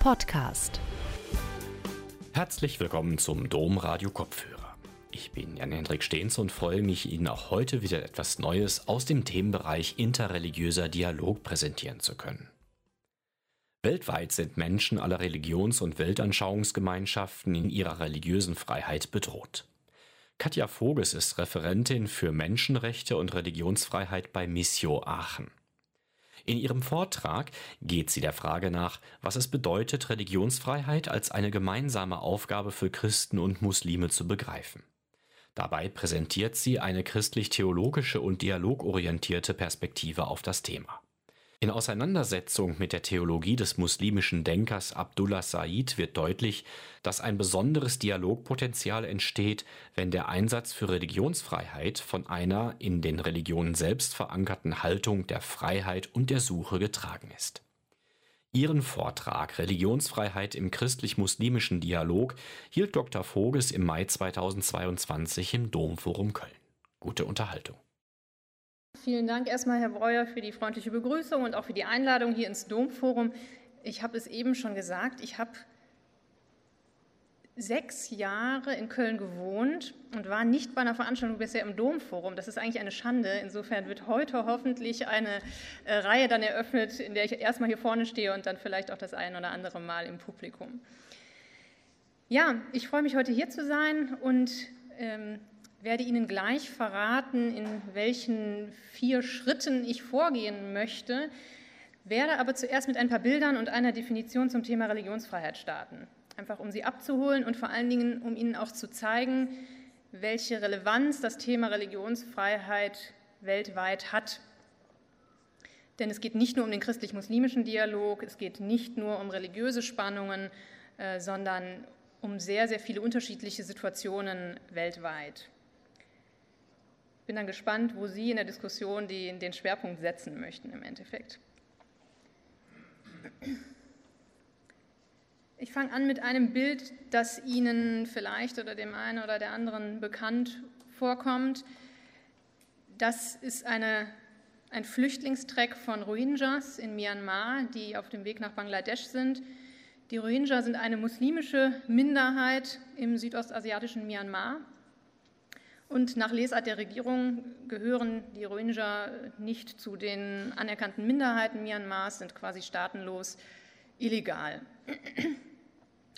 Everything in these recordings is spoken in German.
Podcast. Herzlich willkommen zum Domradio Kopfhörer. Ich bin Jan-Hendrik Stehns und freue mich, Ihnen auch heute wieder etwas Neues aus dem Themenbereich interreligiöser Dialog präsentieren zu können. Weltweit sind Menschen aller Religions- und Weltanschauungsgemeinschaften in ihrer religiösen Freiheit bedroht. Katja Voges ist Referentin für Menschenrechte und Religionsfreiheit bei Missio Aachen. In ihrem Vortrag geht sie der Frage nach, was es bedeutet, Religionsfreiheit als eine gemeinsame Aufgabe für Christen und Muslime zu begreifen. Dabei präsentiert sie eine christlich-theologische und dialogorientierte Perspektive auf das Thema. In Auseinandersetzung mit der Theologie des muslimischen Denkers Abdullah Said wird deutlich, dass ein besonderes Dialogpotenzial entsteht, wenn der Einsatz für Religionsfreiheit von einer in den Religionen selbst verankerten Haltung der Freiheit und der Suche getragen ist. Ihren Vortrag Religionsfreiheit im christlich-muslimischen Dialog hielt Dr. Voges im Mai 2022 im Domforum Köln. Gute Unterhaltung. Vielen Dank erstmal, Herr Breuer, für die freundliche Begrüßung und auch für die Einladung hier ins Domforum. Ich habe es eben schon gesagt, ich habe sechs Jahre in Köln gewohnt und war nicht bei einer Veranstaltung bisher im Domforum. Das ist eigentlich eine Schande. Insofern wird heute hoffentlich eine äh, Reihe dann eröffnet, in der ich erstmal hier vorne stehe und dann vielleicht auch das ein oder andere Mal im Publikum. Ja, ich freue mich heute hier zu sein und ähm, werde Ihnen gleich verraten, in welchen vier Schritten ich vorgehen möchte, werde aber zuerst mit ein paar Bildern und einer Definition zum Thema Religionsfreiheit starten. Einfach um Sie abzuholen und vor allen Dingen, um Ihnen auch zu zeigen, welche Relevanz das Thema Religionsfreiheit weltweit hat. Denn es geht nicht nur um den christlich-muslimischen Dialog, es geht nicht nur um religiöse Spannungen, äh, sondern um sehr, sehr viele unterschiedliche Situationen weltweit bin dann gespannt, wo Sie in der Diskussion die, den Schwerpunkt setzen möchten im Endeffekt. Ich fange an mit einem Bild, das Ihnen vielleicht oder dem einen oder der anderen bekannt vorkommt. Das ist eine, ein Flüchtlingstreck von Rohingyas in Myanmar, die auf dem Weg nach Bangladesch sind. Die Rohingya sind eine muslimische Minderheit im südostasiatischen Myanmar und nach Lesart der Regierung gehören die Rohingya nicht zu den anerkannten Minderheiten Myanmars, sind quasi staatenlos illegal.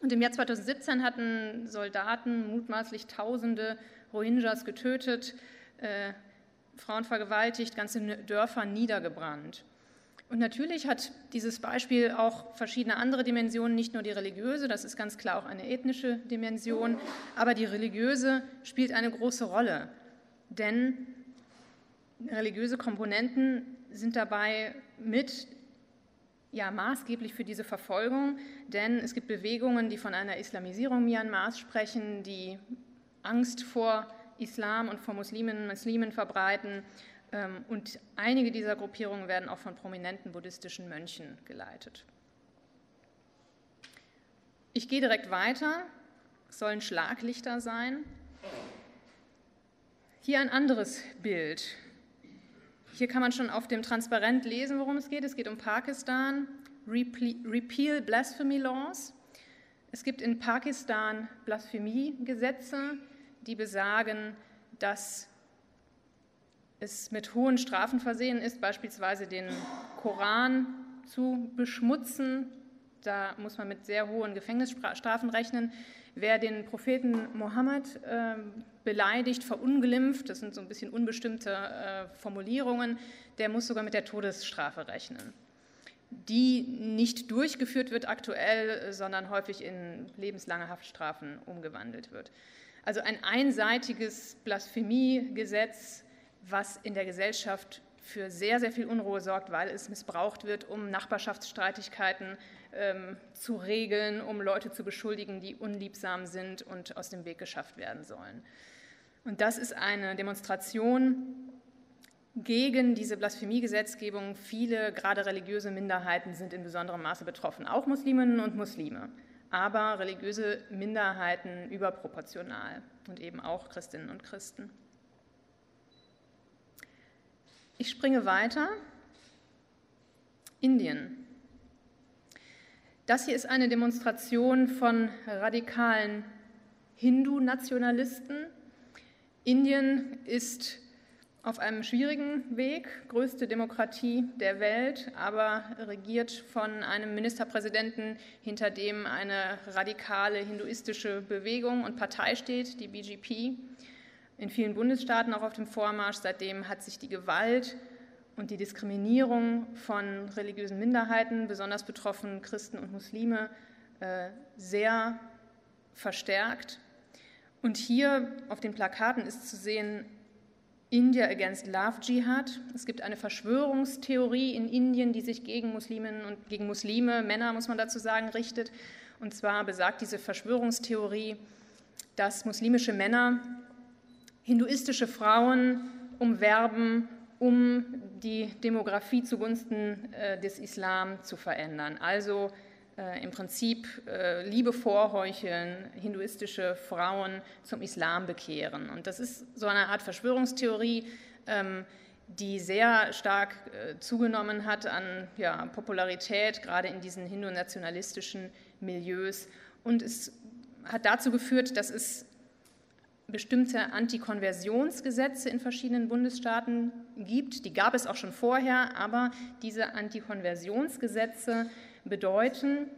Und im Jahr 2017 hatten Soldaten mutmaßlich Tausende Rohingyas getötet, äh, Frauen vergewaltigt, ganze Dörfer niedergebrannt. Und natürlich hat dieses Beispiel auch verschiedene andere Dimensionen, nicht nur die religiöse, das ist ganz klar auch eine ethnische Dimension, aber die religiöse spielt eine große Rolle, denn religiöse Komponenten sind dabei mit ja, maßgeblich für diese Verfolgung, denn es gibt Bewegungen, die von einer Islamisierung Myanmars sprechen, die Angst vor Islam und vor Muslimen, Muslimen verbreiten und einige dieser Gruppierungen werden auch von prominenten buddhistischen Mönchen geleitet. Ich gehe direkt weiter. Es sollen Schlaglichter sein. Hier ein anderes Bild. Hier kann man schon auf dem Transparent lesen, worum es geht. Es geht um Pakistan, Repeal Blasphemy Laws. Es gibt in Pakistan Blasphemiegesetze, die besagen, dass es mit hohen Strafen versehen ist, beispielsweise den Koran zu beschmutzen. Da muss man mit sehr hohen Gefängnisstrafen rechnen. Wer den Propheten Mohammed äh, beleidigt, verunglimpft, das sind so ein bisschen unbestimmte äh, Formulierungen, der muss sogar mit der Todesstrafe rechnen, die nicht durchgeführt wird aktuell, sondern häufig in lebenslange Haftstrafen umgewandelt wird. Also ein einseitiges Blasphemiegesetz, was in der Gesellschaft für sehr, sehr viel Unruhe sorgt, weil es missbraucht wird, um Nachbarschaftsstreitigkeiten ähm, zu regeln, um Leute zu beschuldigen, die unliebsam sind und aus dem Weg geschafft werden sollen. Und das ist eine Demonstration gegen diese Blasphemiegesetzgebung. Viele, gerade religiöse Minderheiten, sind in besonderem Maße betroffen, auch Musliminnen und Muslime, aber religiöse Minderheiten überproportional und eben auch Christinnen und Christen. Ich springe weiter. Indien. Das hier ist eine Demonstration von radikalen Hindu-Nationalisten. Indien ist auf einem schwierigen Weg, größte Demokratie der Welt, aber regiert von einem Ministerpräsidenten, hinter dem eine radikale hinduistische Bewegung und Partei steht, die BGP. In vielen Bundesstaaten auch auf dem Vormarsch. Seitdem hat sich die Gewalt und die Diskriminierung von religiösen Minderheiten, besonders betroffen Christen und Muslime, äh, sehr verstärkt. Und hier auf den Plakaten ist zu sehen India Against Love Jihad. Es gibt eine Verschwörungstheorie in Indien, die sich gegen Musliminnen und gegen Muslime, Männer muss man dazu sagen, richtet. Und zwar besagt diese Verschwörungstheorie, dass muslimische Männer hinduistische Frauen umwerben, um die Demografie zugunsten äh, des Islam zu verändern. Also äh, im Prinzip äh, Liebe vorheucheln, hinduistische Frauen zum Islam bekehren. Und das ist so eine Art Verschwörungstheorie, ähm, die sehr stark äh, zugenommen hat an ja, Popularität, gerade in diesen hindu-nationalistischen Milieus. Und es hat dazu geführt, dass es bestimmte Antikonversionsgesetze in verschiedenen Bundesstaaten gibt. Die gab es auch schon vorher, aber diese Antikonversionsgesetze bedeuten,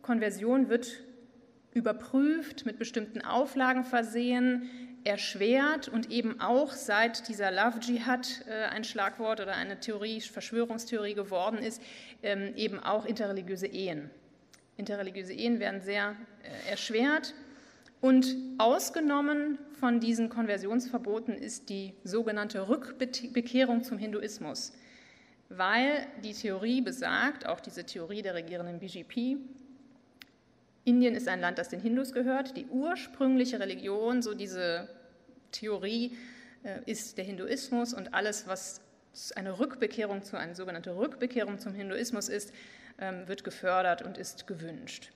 Konversion wird überprüft, mit bestimmten Auflagen versehen, erschwert und eben auch seit dieser Love Jihad äh, ein Schlagwort oder eine Theorie, Verschwörungstheorie geworden ist, ähm, eben auch interreligiöse Ehen. Interreligiöse Ehen werden sehr äh, erschwert und ausgenommen von diesen Konversionsverboten ist die sogenannte Rückbekehrung zum Hinduismus weil die Theorie besagt, auch diese Theorie der regierenden BGP, Indien ist ein Land, das den Hindus gehört. Die ursprüngliche Religion, so diese Theorie, äh, ist der Hinduismus und alles, was eine Rückbekehrung zu, eine sogenannte Rückbekehrung zum Hinduismus ist, ähm, wird gefördert und ist gewünscht.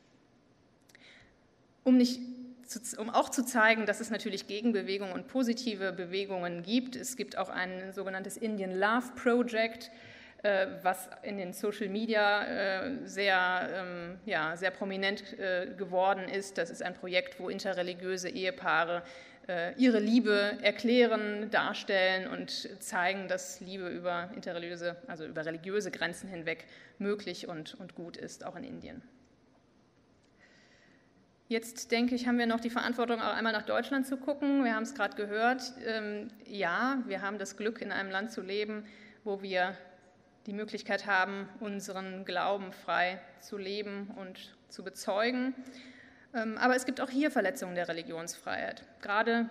Um, nicht, um auch zu zeigen, dass es natürlich Gegenbewegungen und positive Bewegungen gibt, es gibt auch ein sogenanntes Indian Love Project, äh, was in den Social Media äh, sehr, ähm, ja, sehr prominent äh, geworden ist. Das ist ein Projekt, wo interreligiöse Ehepaare ihre Liebe erklären, darstellen und zeigen, dass Liebe über interreligiöse, also über religiöse Grenzen hinweg möglich und, und gut ist, auch in Indien. Jetzt denke ich, haben wir noch die Verantwortung, auch einmal nach Deutschland zu gucken. Wir haben es gerade gehört. Ähm, ja, wir haben das Glück, in einem Land zu leben, wo wir die Möglichkeit haben, unseren Glauben frei zu leben und zu bezeugen. Ähm, aber es gibt auch hier Verletzungen der Religionsfreiheit, gerade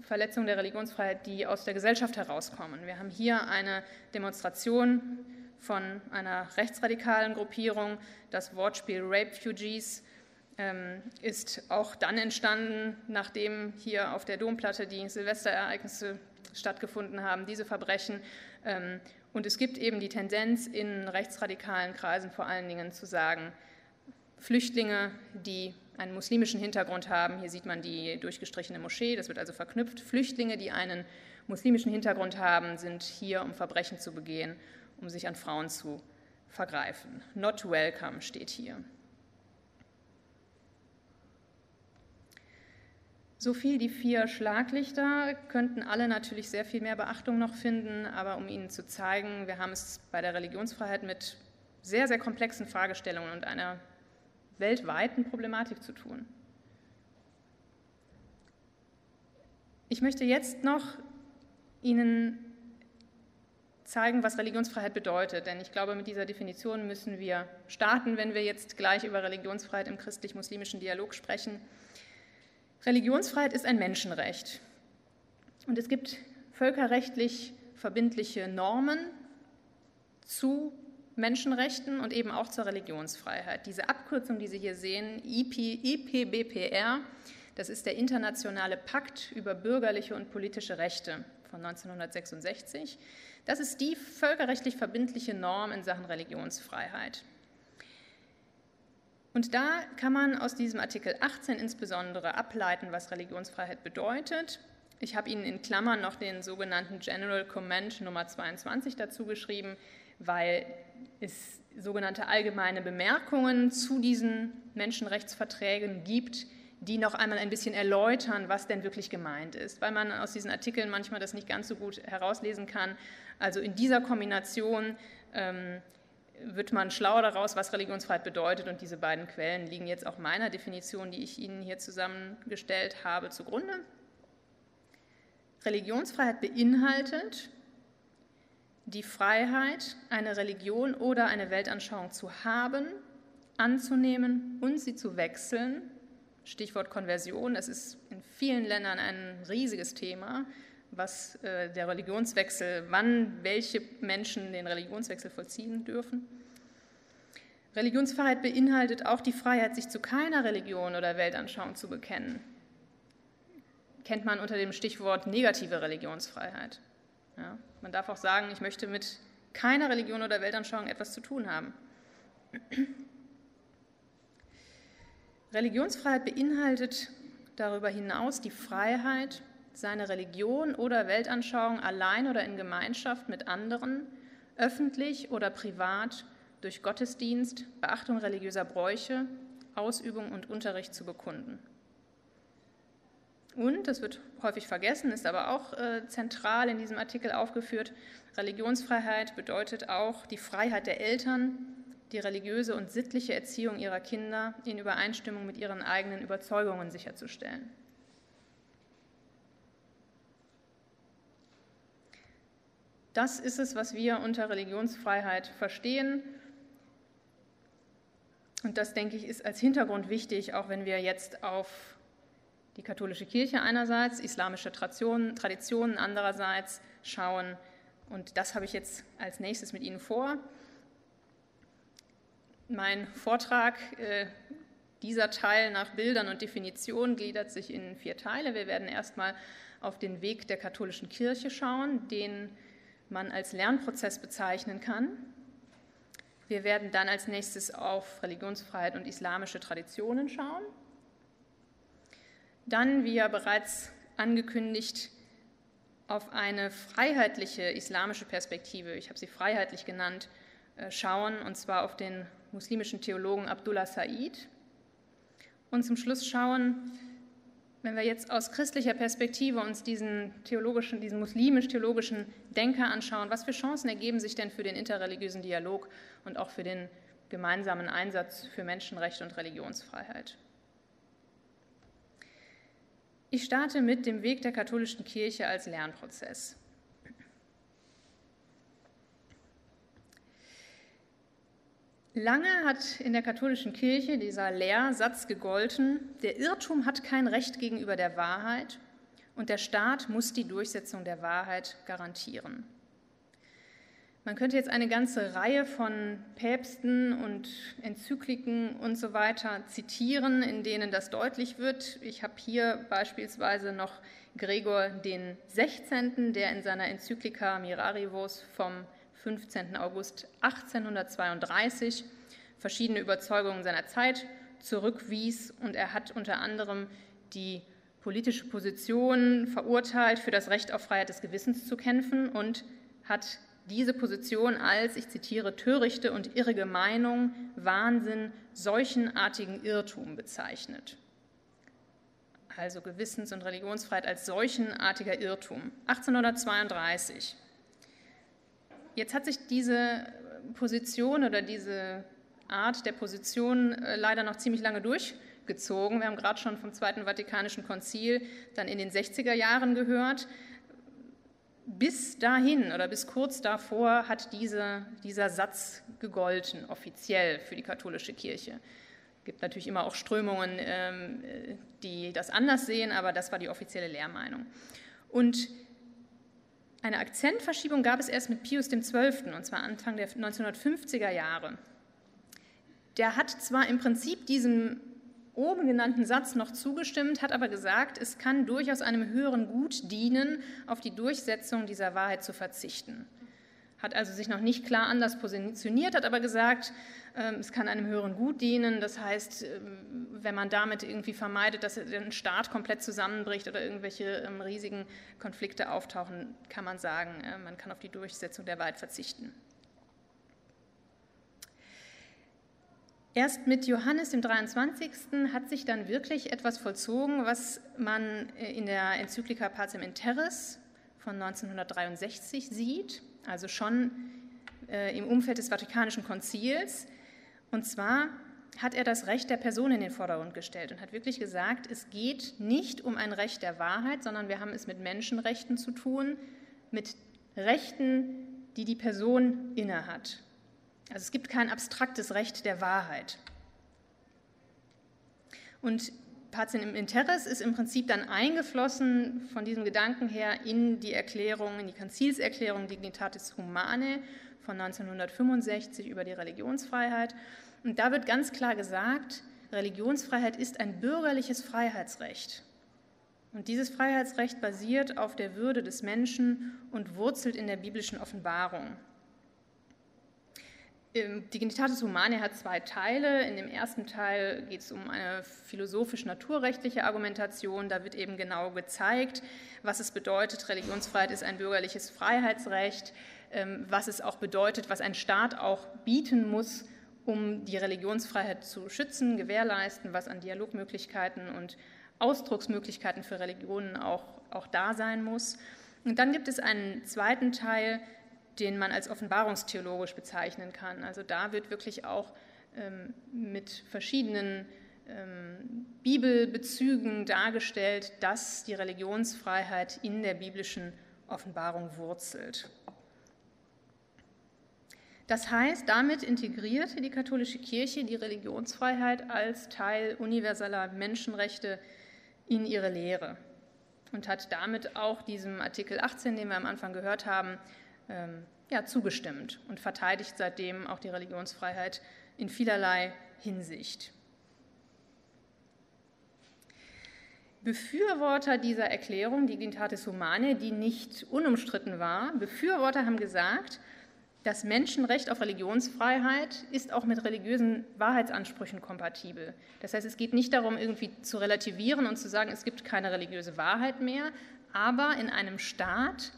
äh, Verletzungen der Religionsfreiheit, die aus der Gesellschaft herauskommen. Wir haben hier eine Demonstration von einer rechtsradikalen Gruppierung. Das Wortspiel Rape Fugees ist auch dann entstanden, nachdem hier auf der Domplatte die Silvesterereignisse stattgefunden haben, diese Verbrechen. Ähm, und es gibt eben die Tendenz in rechtsradikalen Kreisen vor allen Dingen zu sagen, Flüchtlinge, die einen muslimischen Hintergrund haben, hier sieht man die durchgestrichene Moschee, das wird also verknüpft, Flüchtlinge, die einen muslimischen Hintergrund haben, sind hier, um Verbrechen zu begehen, um sich an Frauen zu vergreifen. Not welcome steht hier. So viel die vier Schlaglichter könnten alle natürlich sehr viel mehr Beachtung noch finden, aber um Ihnen zu zeigen, wir haben es bei der Religionsfreiheit mit sehr, sehr komplexen Fragestellungen und einer weltweiten Problematik zu tun. Ich möchte jetzt noch Ihnen zeigen, was Religionsfreiheit bedeutet, denn ich glaube, mit dieser Definition müssen wir starten, wenn wir jetzt gleich über Religionsfreiheit im christlich-muslimischen Dialog sprechen. Religionsfreiheit ist ein Menschenrecht. Und es gibt völkerrechtlich verbindliche Normen zu Menschenrechten und eben auch zur Religionsfreiheit. Diese Abkürzung, die Sie hier sehen, IPBPR, das ist der Internationale Pakt über bürgerliche und politische Rechte von 1966. Das ist die völkerrechtlich verbindliche Norm in Sachen Religionsfreiheit. Und da kann man aus diesem Artikel 18 insbesondere ableiten, was Religionsfreiheit bedeutet. Ich habe Ihnen in Klammern noch den sogenannten General Comment Nummer 22 dazu geschrieben, weil es sogenannte allgemeine Bemerkungen zu diesen Menschenrechtsverträgen gibt, die noch einmal ein bisschen erläutern, was denn wirklich gemeint ist, weil man aus diesen Artikeln manchmal das nicht ganz so gut herauslesen kann. Also in dieser Kombination ähm, wird man schlauer daraus, was Religionsfreiheit bedeutet. Und diese beiden Quellen liegen jetzt auch meiner Definition, die ich Ihnen hier zusammengestellt habe, zugrunde. Religionsfreiheit beinhaltet die Freiheit, eine Religion oder eine Weltanschauung zu haben, anzunehmen und sie zu wechseln. Stichwort Konversion, das ist in vielen Ländern ein riesiges Thema, was äh, der Religionswechsel, wann welche Menschen den Religionswechsel vollziehen dürfen. Religionsfreiheit beinhaltet auch die Freiheit, sich zu keiner Religion oder Weltanschauung zu bekennen. Kennt man unter dem Stichwort negative Religionsfreiheit. Ja, man darf auch sagen, ich möchte mit keiner Religion oder Weltanschauung etwas zu tun haben. Religionsfreiheit beinhaltet darüber hinaus die Freiheit, seine Religion oder Weltanschauung allein oder in Gemeinschaft mit anderen, öffentlich oder privat, durch Gottesdienst, Beachtung religiöser Bräuche, Ausübung und Unterricht zu bekunden. Und, das wird häufig vergessen, ist aber auch äh, zentral in diesem Artikel aufgeführt, Religionsfreiheit bedeutet auch die Freiheit der Eltern, die religiöse und sittliche Erziehung ihrer Kinder in Übereinstimmung mit ihren eigenen Überzeugungen sicherzustellen. Das ist es, was wir unter Religionsfreiheit verstehen. Und das, denke ich, ist als Hintergrund wichtig, auch wenn wir jetzt auf die katholische Kirche einerseits, islamische Traditionen, Traditionen andererseits schauen. Und das habe ich jetzt als nächstes mit Ihnen vor. Mein Vortrag, äh, dieser Teil nach Bildern und Definitionen, gliedert sich in vier Teile. Wir werden erstmal auf den Weg der katholischen Kirche schauen, den man als Lernprozess bezeichnen kann. Wir werden dann als nächstes auf Religionsfreiheit und islamische Traditionen schauen. Dann, wie ja bereits angekündigt, auf eine freiheitliche islamische Perspektive, ich habe sie freiheitlich genannt, äh, schauen, und zwar auf den muslimischen Theologen Abdullah Said. Und zum Schluss schauen, wenn wir jetzt aus christlicher Perspektive uns diesen theologischen, diesen muslimisch-theologischen Denker anschauen, was für Chancen ergeben sich denn für den interreligiösen Dialog und auch für den gemeinsamen Einsatz für Menschenrechte und Religionsfreiheit? Ich starte mit dem Weg der katholischen Kirche als Lernprozess. Lange hat in der katholischen Kirche dieser Lehrsatz gegolten, der Irrtum hat kein Recht gegenüber der Wahrheit und der Staat muss die Durchsetzung der Wahrheit garantieren. Man könnte jetzt eine ganze Reihe von Päpsten und Enzykliken und so weiter zitieren, in denen das deutlich wird. Ich habe hier beispielsweise noch Gregor den 16., der in seiner Enzyklika Mirarivos vom 15. August 1832 verschiedene Überzeugungen seiner Zeit zurückwies und er hat unter anderem die politische Position verurteilt, für das Recht auf Freiheit des Gewissens zu kämpfen und hat diese Position als, ich zitiere, törichte und irrige Meinung, Wahnsinn, seuchenartigen Irrtum bezeichnet. Also Gewissens- und Religionsfreiheit als seuchenartiger Irrtum. 1832. Jetzt hat sich diese Position oder diese Art der Position äh, leider noch ziemlich lange durchgezogen. Wir haben gerade schon vom Zweiten Vatikanischen Konzil dann in den 60er Jahren gehört. Bis dahin oder bis kurz davor hat diese, dieser Satz gegolten, offiziell für die katholische Kirche. Es gibt natürlich immer auch Strömungen, ähm, die das anders sehen, aber das war die offizielle Lehrmeinung. Und eine Akzentverschiebung gab es erst mit Pius XII., und zwar Anfang der 1950er Jahre. Der hat zwar im Prinzip diesem oben genannten Satz noch zugestimmt, hat aber gesagt, es kann durchaus einem höheren Gut dienen, auf die Durchsetzung dieser Wahrheit zu verzichten. Hat also sich noch nicht klar anders positioniert, hat aber gesagt, ähm, es kann einem höheren Gut dienen. Das heißt, ähm, wenn man damit irgendwie vermeidet, dass ein Staat komplett zusammenbricht oder irgendwelche ähm, riesigen Konflikte auftauchen, kann man sagen, äh, man kann auf die Durchsetzung der Wahrheit verzichten. Erst mit Johannes dem 23. hat sich dann wirklich etwas vollzogen, was man äh, in der Enzyklika Pacem in Terris von 1963 sieht, also schon äh, im Umfeld des Vatikanischen Konzils. Und zwar hat er das Recht der Person in den Vordergrund gestellt und hat wirklich gesagt, es geht nicht um ein Recht der Wahrheit, sondern wir haben es mit Menschenrechten zu tun, mit Rechten, die die Person innehat. Also es gibt kein abstraktes Recht der Wahrheit. Und Pazin im Interres ist im Prinzip dann eingeflossen von diesem Gedanken her in die Erklärung, in die Konzilserklärung Dignitatis Humanae von 1965 über die Religionsfreiheit. Und da wird ganz klar gesagt, Religionsfreiheit ist ein bürgerliches Freiheitsrecht. Und dieses Freiheitsrecht basiert auf der Würde des Menschen und wurzelt in der biblischen Offenbarung. Ähm, Dignitatis Humanae hat zwei Teile. In dem ersten Teil geht es um eine philosophisch-naturrechtliche Argumentation. Da wird eben genau gezeigt, was es bedeutet, Religionsfreiheit ist ein bürgerliches Freiheitsrecht, ähm, was es auch bedeutet, was ein Staat auch bieten muss, um die Religionsfreiheit zu schützen, gewährleisten, was an Dialogmöglichkeiten und Ausdrucksmöglichkeiten für Religionen auch, auch da sein muss. Und dann gibt es einen zweiten Teil, den man als offenbarungstheologisch bezeichnen kann. Also da wird wirklich auch ähm, mit verschiedenen ähm, Bibelbezügen dargestellt, dass die Religionsfreiheit in der biblischen Offenbarung wurzelt. Das heißt, damit integriert die katholische Kirche die Religionsfreiheit als Teil universeller Menschenrechte in ihre Lehre und hat damit auch diesem Artikel 18, den wir am Anfang gehört haben, ja, zugestimmt und verteidigt seitdem auch die Religionsfreiheit in vielerlei Hinsicht. Befürworter dieser Erklärung, Dignitatis Humanae, die nicht unumstritten war, Befürworter haben gesagt, das Menschenrecht auf Religionsfreiheit ist auch mit religiösen Wahrheitsansprüchen kompatibel. Das heißt, es geht nicht darum, irgendwie zu relativieren und zu sagen, es gibt keine religiöse Wahrheit mehr, aber in einem Staat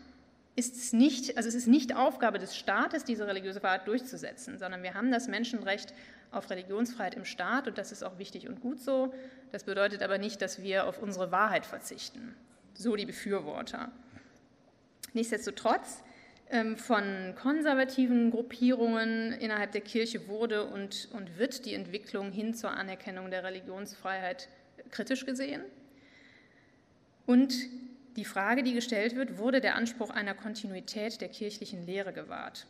ist es nicht, also es ist nicht Aufgabe des Staates, diese religiöse Wahrheit durchzusetzen, sondern wir haben das Menschenrecht auf Religionsfreiheit im Staat und das ist auch wichtig und gut so. Das bedeutet aber nicht, dass wir auf unsere Wahrheit verzichten. So die Befürworter. Nichtsdestotrotz ähm, von konservativen Gruppierungen innerhalb der Kirche wurde und, und wird die Entwicklung hin zur Anerkennung der Religionsfreiheit kritisch gesehen. Und die Frage, die gestellt wird, wurde der Anspruch einer Kontinuität der kirchlichen Lehre gewahrt?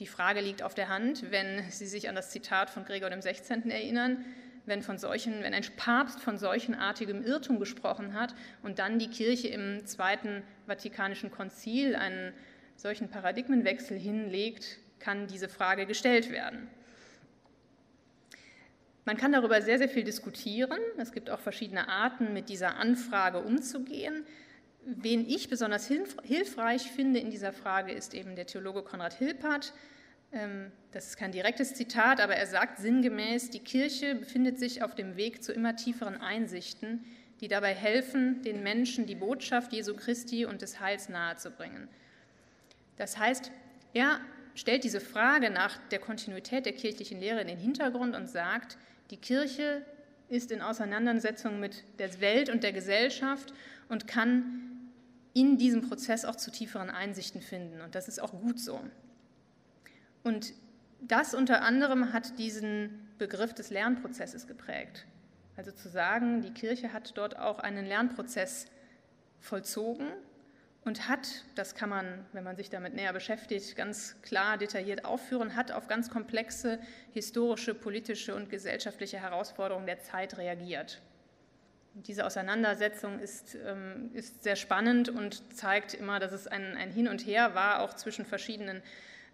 Die Frage liegt auf der Hand, wenn Sie sich an das Zitat von Gregor dem 16. erinnern, wenn, von solchen, wenn ein Papst von solchenartigem Irrtum gesprochen hat und dann die Kirche im Zweiten Vatikanischen Konzil einen solchen Paradigmenwechsel hinlegt, kann diese Frage gestellt werden. Man kann darüber sehr, sehr viel diskutieren. Es gibt auch verschiedene Arten, mit dieser Anfrage umzugehen. Wen ich besonders hilfreich finde in dieser Frage, ist eben der Theologe Konrad Hilpert. Ähm, das ist kein direktes Zitat, aber er sagt sinngemäß, die Kirche befindet sich auf dem Weg zu immer tieferen Einsichten, die dabei helfen, den Menschen die Botschaft Jesu Christi und des Heils nahezubringen. Das heißt, er stellt diese Frage nach der Kontinuität der kirchlichen Lehre in den Hintergrund und sagt, die Kirche ist in Auseinandersetzung mit der Welt und der Gesellschaft und kann in diesem Prozess auch zu tieferen Einsichten finden. Und das ist auch gut so. Und das unter anderem hat diesen Begriff des Lernprozesses geprägt. Also zu sagen, die Kirche hat dort auch einen Lernprozess vollzogen und hat, das kann man, wenn man sich damit näher beschäftigt, ganz klar detailliert aufführen, hat auf ganz komplexe historische, politische und gesellschaftliche Herausforderungen der Zeit reagiert. Diese Auseinandersetzung ist, ähm, ist sehr spannend und zeigt immer, dass es ein, ein Hin und Her war, auch zwischen verschiedenen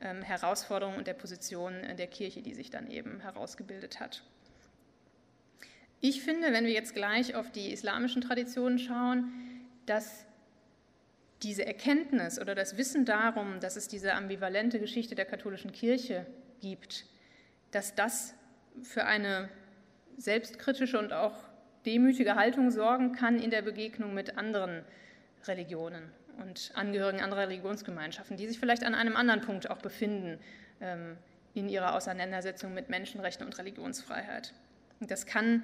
ähm, Herausforderungen und der Position der Kirche, die sich dann eben herausgebildet hat. Ich finde, wenn wir jetzt gleich auf die islamischen Traditionen schauen, dass diese Erkenntnis oder das Wissen darum, dass es diese ambivalente Geschichte der katholischen Kirche gibt, dass das für eine selbstkritische und auch demütige Haltung sorgen kann in der Begegnung mit anderen Religionen und Angehörigen anderer Religionsgemeinschaften, die sich vielleicht an einem anderen Punkt auch befinden ähm, in ihrer Auseinandersetzung mit Menschenrechten und Religionsfreiheit. Und das kann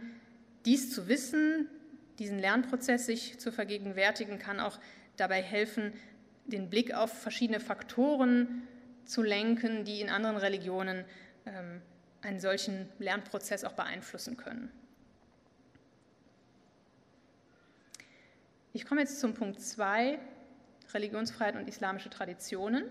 dies zu wissen, diesen Lernprozess sich zu vergegenwärtigen, kann auch dabei helfen, den Blick auf verschiedene Faktoren zu lenken, die in anderen Religionen ähm, einen solchen Lernprozess auch beeinflussen können. Ich komme jetzt zum Punkt 2, Religionsfreiheit und islamische Traditionen.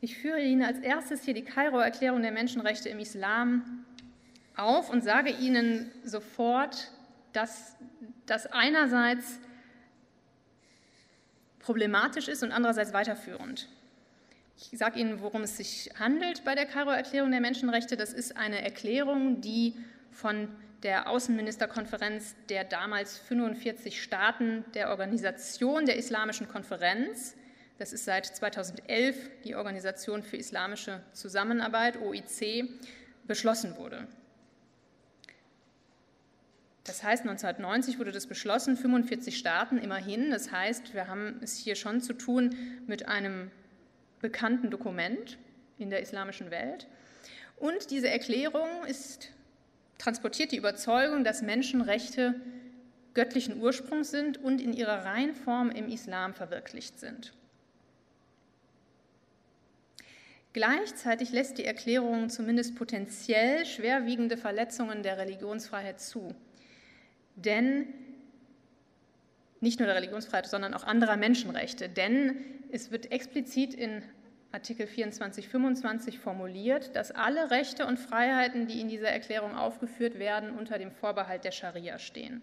Ich führe Ihnen als erstes hier die Kairo-Erklärung der Menschenrechte im Islam auf und sage Ihnen sofort, dass das einerseits problematisch ist und andererseits weiterführend. Ich sage Ihnen, worum es sich handelt bei der Kairo-Erklärung der Menschenrechte. Das ist eine Erklärung, die von der Außenministerkonferenz der damals 45 Staaten der Organisation der Islamischen Konferenz, das ist seit 2011 die Organisation für islamische Zusammenarbeit, OIC, beschlossen wurde. Das heißt, 1990 wurde das beschlossen, 45 Staaten immerhin. Das heißt, wir haben es hier schon zu tun mit einem bekannten Dokument in der islamischen Welt. Und diese Erklärung ist, transportiert die Überzeugung, dass Menschenrechte göttlichen Ursprungs sind und in ihrer Reinform im Islam verwirklicht sind. Gleichzeitig lässt die Erklärung zumindest potenziell schwerwiegende Verletzungen der Religionsfreiheit zu. Denn nicht nur der Religionsfreiheit, sondern auch anderer Menschenrechte. Denn es wird explizit in Artikel 24, 25 formuliert, dass alle Rechte und Freiheiten, die in dieser Erklärung aufgeführt werden, unter dem Vorbehalt der Scharia stehen.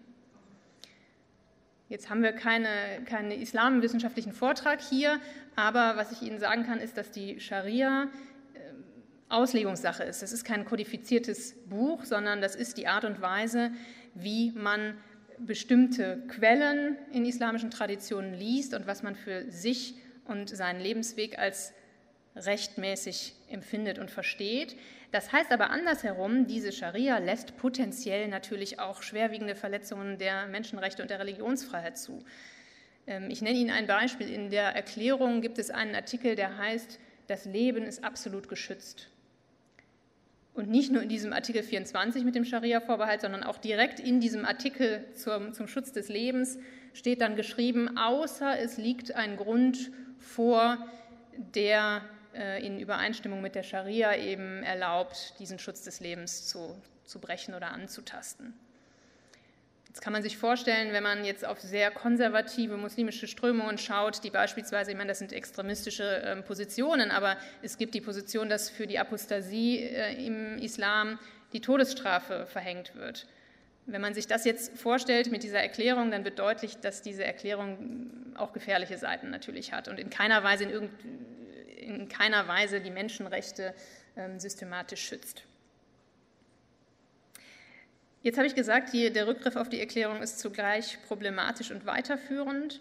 Jetzt haben wir keine, keinen islamwissenschaftlichen Vortrag hier, aber was ich Ihnen sagen kann, ist, dass die Scharia ähm, Auslegungssache ist. Das ist kein kodifiziertes Buch, sondern das ist die Art und Weise, wie man bestimmte Quellen in islamischen Traditionen liest und was man für sich und seinen Lebensweg als rechtmäßig empfindet und versteht. Das heißt aber andersherum, diese Scharia lässt potenziell natürlich auch schwerwiegende Verletzungen der Menschenrechte und der Religionsfreiheit zu. Ähm, ich nenne Ihnen ein Beispiel. In der Erklärung gibt es einen Artikel, der heißt, das Leben ist absolut geschützt. Und nicht nur in diesem Artikel 24 mit dem Scharia-Vorbehalt, sondern auch direkt in diesem Artikel zum, zum Schutz des Lebens steht dann geschrieben, außer es liegt ein Grund vor, der äh, in Übereinstimmung mit der Scharia eben erlaubt, diesen Schutz des Lebens zu, zu brechen oder anzutasten. Jetzt kann man sich vorstellen, wenn man jetzt auf sehr konservative muslimische Strömungen schaut, die beispielsweise, ich meine, das sind extremistische äh, Positionen, aber es gibt die Position, dass für die Apostasie äh, im Islam die Todesstrafe verhängt wird. Wenn man sich das jetzt vorstellt mit dieser Erklärung, dann wird deutlich, dass diese Erklärung auch gefährliche Seiten natürlich hat und in keiner Weise, in, in keiner Weise die Menschenrechte äh, systematisch schützt. Jetzt habe ich gesagt, die, der Rückgriff auf die Erklärung ist zugleich problematisch und weiterführend.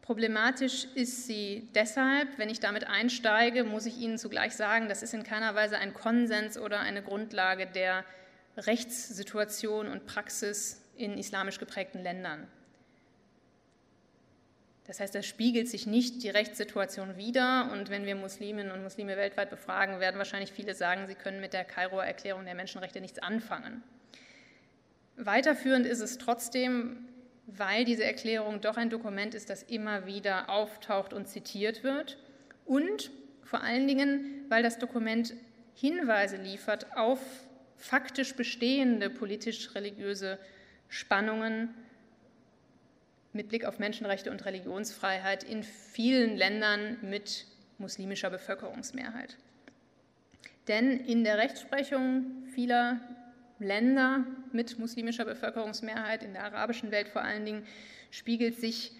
Problematisch ist sie deshalb, wenn ich damit einsteige, muss ich Ihnen zugleich sagen, das ist in keiner Weise ein Konsens oder eine Grundlage der Rechtssituation und Praxis in islamisch geprägten Ländern. Das heißt, das spiegelt sich nicht die Rechtssituation wider. Und wenn wir Musliminnen und Muslime weltweit befragen, werden wahrscheinlich viele sagen, sie können mit der Kairoer Erklärung der Menschenrechte nichts anfangen. Weiterführend ist es trotzdem, weil diese Erklärung doch ein Dokument ist, das immer wieder auftaucht und zitiert wird und vor allen Dingen, weil das Dokument Hinweise liefert auf faktisch bestehende politisch-religiöse Spannungen mit Blick auf Menschenrechte und Religionsfreiheit in vielen Ländern mit muslimischer Bevölkerungsmehrheit. Denn in der Rechtsprechung vieler Länder mit muslimischer Bevölkerungsmehrheit, in der arabischen Welt vor allen Dingen, spiegelt sich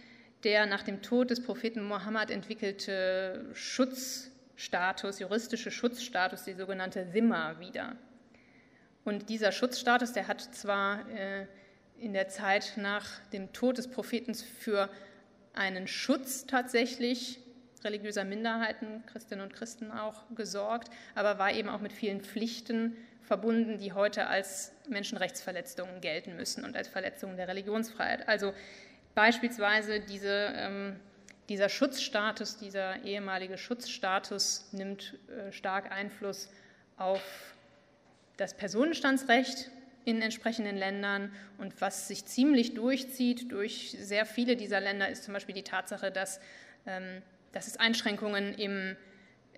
der nach dem Tod des Propheten Mohammed entwickelte Schutzstatus, juristische Schutzstatus, die sogenannte Simma, wider. Und dieser Schutzstatus, der hat zwar äh, in der Zeit nach dem Tod des Propheten für einen Schutz tatsächlich religiöser Minderheiten, Christinnen und Christen auch, gesorgt, aber war eben auch mit vielen Pflichten verbunden, die heute als Menschenrechtsverletzungen gelten müssen und als Verletzungen der Religionsfreiheit. Also beispielsweise diese, ähm, dieser Schutzstatus, dieser ehemalige Schutzstatus nimmt äh, stark Einfluss auf das Personenstandsrecht in entsprechenden Ländern. Und was sich ziemlich durchzieht durch sehr viele dieser Länder, ist zum Beispiel die Tatsache, dass, ähm, dass es Einschränkungen im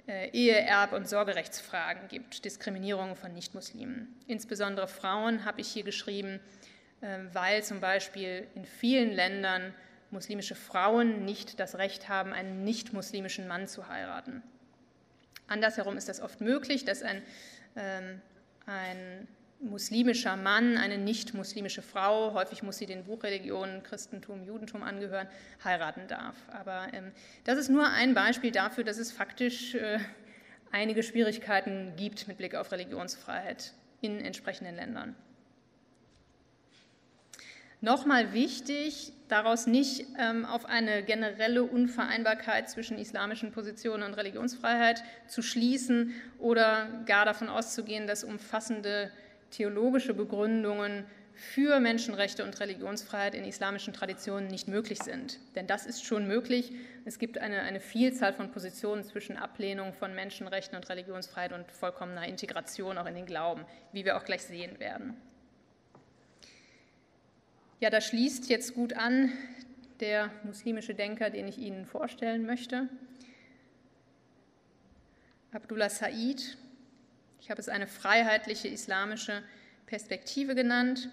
Ehe-, Erb- und Sorgerechtsfragen gibt, Diskriminierung von Nichtmuslimen. Insbesondere Frauen habe ich hier geschrieben, äh, weil zum Beispiel in vielen Ländern muslimische Frauen nicht das Recht haben, einen nicht-muslimischen Mann zu heiraten. Andersherum ist das oft möglich, dass ein, ähm, ein muslimischer Mann eine nicht-muslimische Frau, häufig muss sie den Buchreligionen Christentum, Judentum angehören, heiraten darf. Aber ähm, das ist nur ein Beispiel dafür, dass es faktisch äh, einige Schwierigkeiten gibt mit Blick auf Religionsfreiheit in entsprechenden Ländern. Nochmal wichtig, daraus nicht ähm, auf eine generelle Unvereinbarkeit zwischen islamischen Positionen und Religionsfreiheit zu schließen oder gar davon auszugehen, dass umfassende theologische Begründungen für Menschenrechte und Religionsfreiheit in islamischen Traditionen nicht möglich sind. Denn das ist schon möglich. Es gibt eine, eine Vielzahl von Positionen zwischen Ablehnung von Menschenrechten und Religionsfreiheit und vollkommener Integration auch in den Glauben, wie wir auch gleich sehen werden. Ja, da schließt jetzt gut an der muslimische Denker, den ich Ihnen vorstellen möchte. Abdullah Said, ich habe es eine freiheitliche islamische Perspektive genannt.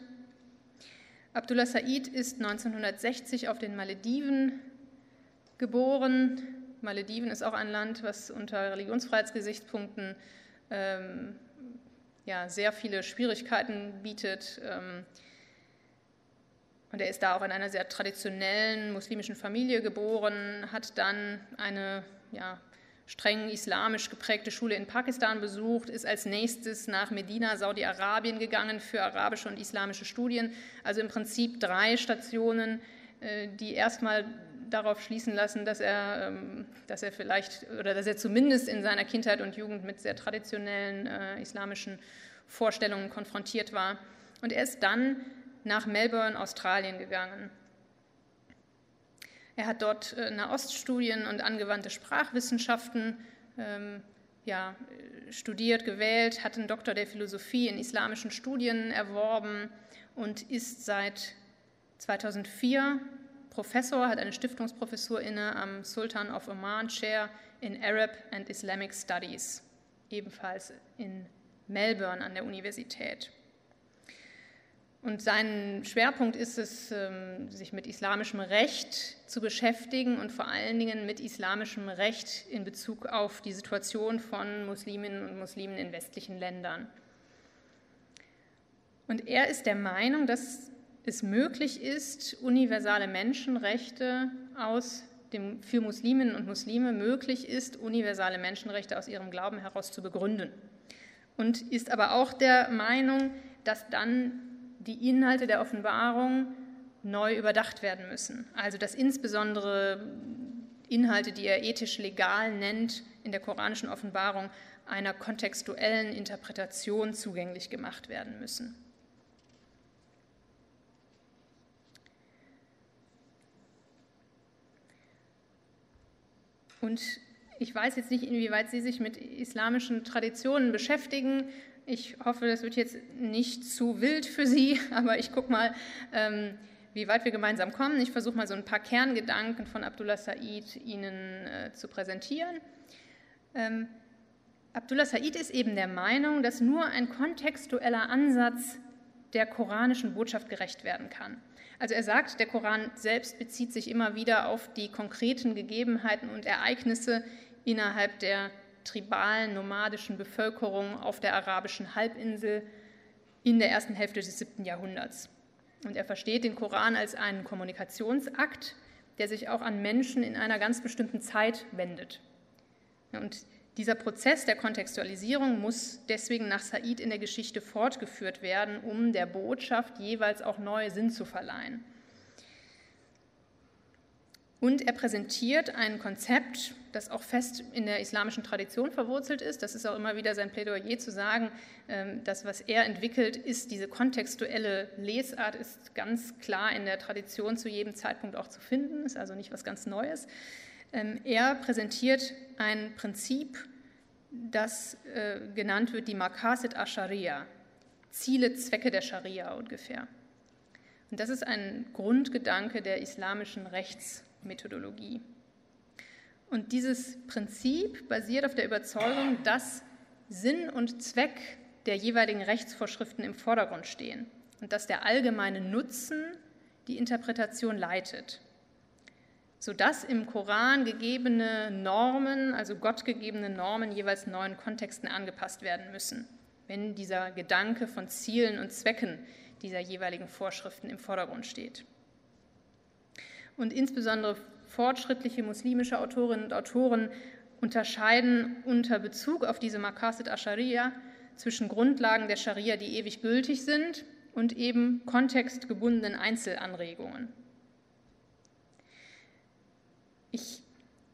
Abdullah Said ist 1960 auf den Malediven geboren. Malediven ist auch ein Land, was unter Religionsfreiheitsgesichtspunkten ähm, ja, sehr viele Schwierigkeiten bietet. Ähm, und er ist da auch in einer sehr traditionellen muslimischen Familie geboren, hat dann eine ja, streng islamisch geprägte Schule in Pakistan besucht, ist als nächstes nach Medina, Saudi-Arabien gegangen für arabische und islamische Studien. Also im Prinzip drei Stationen, äh, die erstmal darauf schließen lassen, dass er, ähm, dass er vielleicht oder dass er zumindest in seiner Kindheit und Jugend mit sehr traditionellen äh, islamischen Vorstellungen konfrontiert war. Und er ist dann nach Melbourne, Australien gegangen er hat dort äh, Nahoststudien und angewandte Sprachwissenschaften ähm, ja, studiert, gewählt, hat einen Doktor der Philosophie in islamischen Studien erworben und ist seit 2004 Professor, hat eine Stiftungsprofessur inne am Sultan of Oman Chair in Arab and Islamic Studies, ebenfalls in Melbourne an der Universität. Und sein Schwerpunkt ist es, ähm, sich mit islamischem Recht zu beschäftigen und vor allen Dingen mit islamischem Recht in Bezug auf die Situation von Musliminnen und Muslimen in westlichen Ländern. Und er ist der Meinung, dass es möglich ist, universale Menschenrechte aus dem, für Musliminnen und Muslime möglich ist, universale Menschenrechte aus ihrem Glauben heraus zu begründen. Und ist aber auch der Meinung, dass dann die Inhalte der Offenbarung neu überdacht werden müssen. Also dass insbesondere Inhalte, die er ethisch legal nennt, in der koranischen Offenbarung einer kontextuellen Interpretation zugänglich gemacht werden müssen. Und ich weiß jetzt nicht, inwieweit Sie sich mit islamischen Traditionen beschäftigen. Ich hoffe, das wird jetzt nicht zu wild für Sie, aber ich gucke mal, ähm, wie weit wir gemeinsam kommen. Ich versuche mal so ein paar Kerngedanken von Abdullah Said Ihnen äh, zu präsentieren. Ähm, Abdullah Said ist eben der Meinung, dass nur ein kontextueller Ansatz der koranischen Botschaft gerecht werden kann. Also er sagt, der Koran selbst bezieht sich immer wieder auf die konkreten Gegebenheiten und Ereignisse innerhalb der tribalen, nomadischen Bevölkerung auf der arabischen Halbinsel in der ersten Hälfte des 7. Jahrhunderts. Und er versteht den Koran als einen Kommunikationsakt, der sich auch an Menschen in einer ganz bestimmten Zeit wendet. Und Dieser Prozess der Kontextualisierung muss deswegen nach Said in der Geschichte fortgeführt werden, um der Botschaft jeweils auch neue Sinn zu verleihen. Und er präsentiert ein Konzept, das auch fest in der islamischen Tradition verwurzelt ist. Das ist auch immer wieder sein Plädoyer zu sagen, ähm, das, was er entwickelt, ist diese kontextuelle Lesart, ist ganz klar in der Tradition zu jedem Zeitpunkt auch zu finden, ist also nicht was ganz Neues. Ähm, er präsentiert ein Prinzip, das äh, genannt wird die Makasid Asharia, Ziele, Zwecke der Scharia ungefähr. Und das ist ein Grundgedanke der islamischen Rechtsmethodologie. Und dieses Prinzip basiert auf der Überzeugung, dass Sinn und Zweck der jeweiligen Rechtsvorschriften im Vordergrund stehen und dass der allgemeine Nutzen die Interpretation leitet, sodass im Koran gegebene Normen, also gottgegebene Normen, jeweils neuen Kontexten angepasst werden müssen, wenn dieser Gedanke von Zielen und Zwecken dieser jeweiligen Vorschriften im Vordergrund steht. Und insbesondere fortschrittliche muslimische Autorinnen und Autoren unterscheiden unter Bezug auf diese Makasid Ascharia zwischen Grundlagen der Scharia, die ewig gültig sind, und eben kontextgebundenen Einzelanregungen. Ich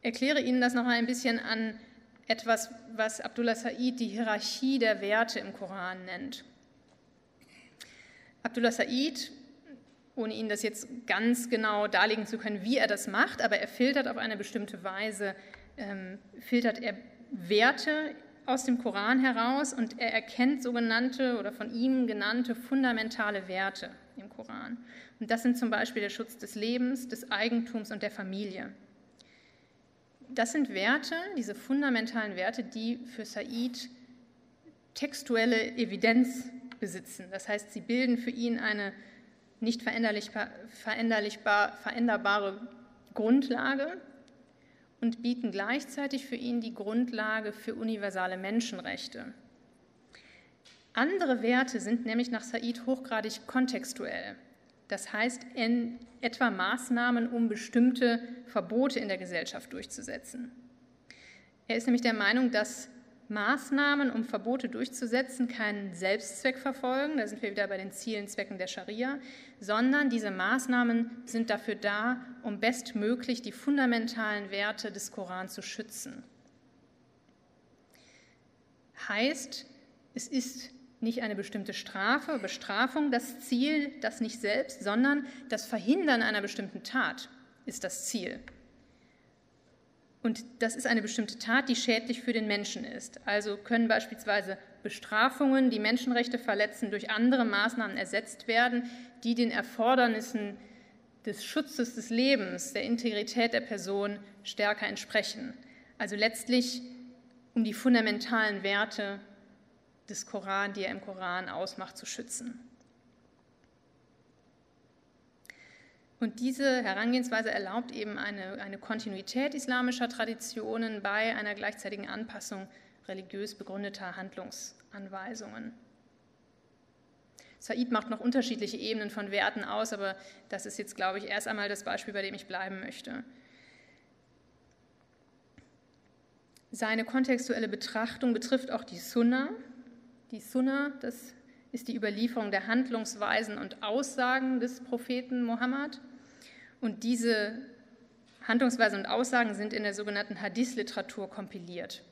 erkläre Ihnen das noch ein bisschen an etwas, was Abdullah Said die Hierarchie der Werte im Koran nennt. Abdullah Said ohne Ihnen das jetzt ganz genau darlegen zu können, wie er das macht, aber er filtert auf eine bestimmte Weise, ähm, filtert er Werte aus dem Koran heraus und er erkennt sogenannte oder von ihm genannte fundamentale Werte im Koran. Und das sind zum Beispiel der Schutz des Lebens, des Eigentums und der Familie. Das sind Werte, diese fundamentalen Werte, die für Said textuelle Evidenz besitzen. Das heißt, sie bilden für ihn eine nicht veränderbare Grundlage und bieten gleichzeitig für ihn die Grundlage für universale Menschenrechte. Andere Werte sind nämlich nach Said hochgradig kontextuell. Das heißt, in etwa Maßnahmen, um bestimmte Verbote in der Gesellschaft durchzusetzen. Er ist nämlich der Meinung, dass Maßnahmen, um Verbote durchzusetzen, keinen Selbstzweck verfolgen, da sind wir wieder bei den Zielen, Zwecken der Scharia, sondern diese Maßnahmen sind dafür da, um bestmöglich die fundamentalen Werte des Koran zu schützen. Heißt, es ist nicht eine bestimmte Strafe, Bestrafung das Ziel, das nicht selbst, sondern das Verhindern einer bestimmten Tat ist das Ziel. Und das ist eine bestimmte Tat, die schädlich für den Menschen ist. Also können beispielsweise Bestrafungen, die Menschenrechte verletzen, durch andere Maßnahmen ersetzt werden, die den Erfordernissen des Schutzes des Lebens, der Integrität der Person stärker entsprechen. Also letztlich um die fundamentalen Werte des Koran, die er im Koran ausmacht, zu schützen. Und diese Herangehensweise erlaubt eben eine, eine Kontinuität islamischer Traditionen bei einer gleichzeitigen Anpassung religiös begründeter Handlungsanweisungen. Said macht noch unterschiedliche Ebenen von Werten aus, aber das ist jetzt, glaube ich, erst einmal das Beispiel, bei dem ich bleiben möchte. Seine kontextuelle Betrachtung betrifft auch die Sunna. Die Sunna, das ist die Überlieferung der Handlungsweisen und Aussagen des Propheten Mohammed. Und diese Handlungsweisen und Aussagen sind in der sogenannten Hadith-Literatur kompiliert.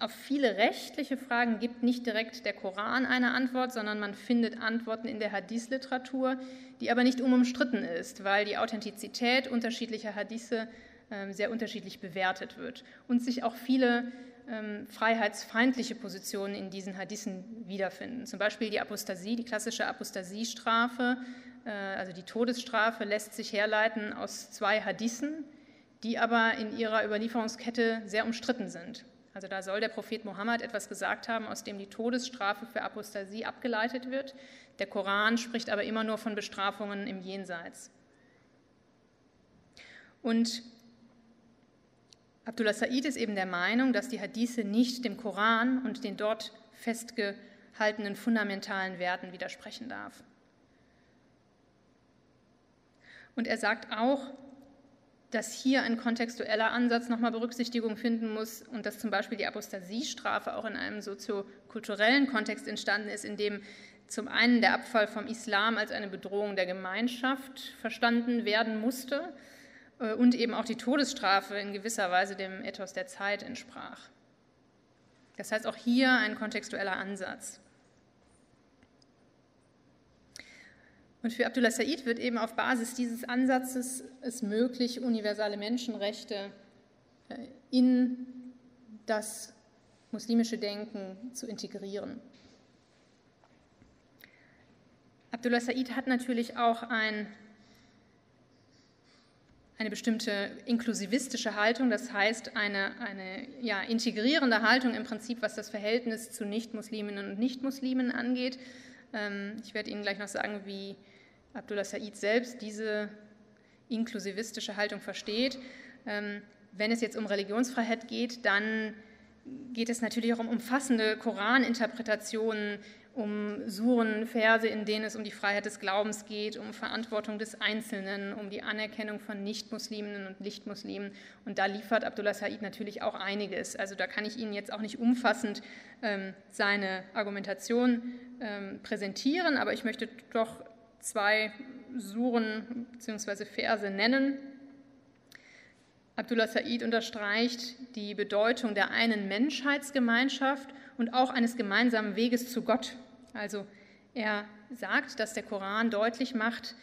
Auf viele rechtliche Fragen gibt nicht direkt der Koran eine Antwort, sondern man findet Antworten in der Hadith-Literatur, die aber nicht unumstritten ist, weil die Authentizität unterschiedlicher Hadithe ähm, sehr unterschiedlich bewertet wird und sich auch viele ähm, freiheitsfeindliche Positionen in diesen Hadithen wiederfinden. Zum Beispiel die Apostasie, die klassische Apostasiestrafe also die Todesstrafe lässt sich herleiten aus zwei Hadithen, die aber in ihrer Überlieferungskette sehr umstritten sind. Also da soll der Prophet Mohammed etwas gesagt haben, aus dem die Todesstrafe für Apostasie abgeleitet wird. Der Koran spricht aber immer nur von Bestrafungen im Jenseits. Und Abdullah Said ist eben der Meinung, dass die Hadithe nicht dem Koran und den dort festgehaltenen fundamentalen Werten widersprechen darf. Und er sagt auch, dass hier ein kontextueller Ansatz nochmal Berücksichtigung finden muss und dass zum Beispiel die Apostasiestrafe auch in einem soziokulturellen Kontext entstanden ist, in dem zum einen der Abfall vom Islam als eine Bedrohung der Gemeinschaft verstanden werden musste äh, und eben auch die Todesstrafe in gewisser Weise dem Ethos der Zeit entsprach. Das heißt auch hier ein kontextueller Ansatz. Und für Abdullah Said wird eben auf Basis dieses Ansatzes es möglich, universale Menschenrechte äh, in das muslimische Denken zu integrieren. Abdullah Said hat natürlich auch ein, eine bestimmte inklusivistische Haltung, das heißt eine, eine ja, integrierende Haltung im Prinzip, was das Verhältnis zu Nichtmusliminnen und Nichtmuslimen angeht. Ähm, ich werde Ihnen gleich noch sagen, wie Abdullah Said selbst diese inklusivistische Haltung versteht. Ähm, wenn es jetzt um Religionsfreiheit geht, dann geht es natürlich auch um umfassende Koraninterpretationen, um Suren, Verse, in denen es um die Freiheit des Glaubens geht, um Verantwortung des Einzelnen, um die Anerkennung von Nichtmusliminnen und Nichtmuslimen. Und da liefert Abdullah Said natürlich auch einiges. Also da kann ich Ihnen jetzt auch nicht umfassend ähm, seine Argumentation ähm, präsentieren, aber ich möchte doch zwei Suren bzw. Verse nennen. Abdullah Said unterstreicht die Bedeutung der einen Menschheitsgemeinschaft und auch eines gemeinsamen Weges zu Gott. Also er sagt, dass der Koran deutlich macht,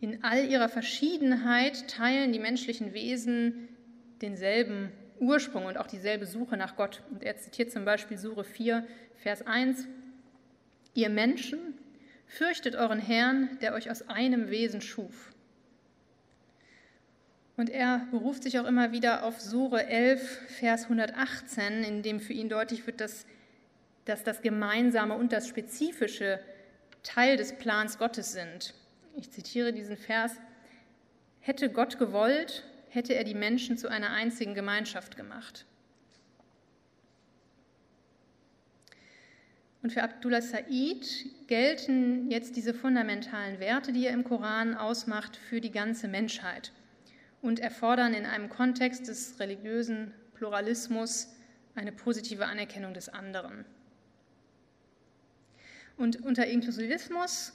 in all ihrer Verschiedenheit teilen die menschlichen Wesen denselben Ursprung und auch dieselbe Suche nach Gott. Und er zitiert zum Beispiel Sure 4, Vers 1, Ihr Menschen Fürchtet euren Herrn, der euch aus einem Wesen schuf. Und er beruft sich auch immer wieder auf Sure 11, Vers 118, in dem für ihn deutlich wird, dass, dass das Gemeinsame und das Spezifische Teil des Plans Gottes sind. Ich zitiere diesen Vers. Hätte Gott gewollt, hätte er die Menschen zu einer einzigen Gemeinschaft gemacht. Und für Abdullah Said gelten jetzt diese fundamentalen Werte, die er im Koran ausmacht, für die ganze Menschheit und erfordern in einem Kontext des religiösen Pluralismus eine positive Anerkennung des anderen. Und unter Inklusivismus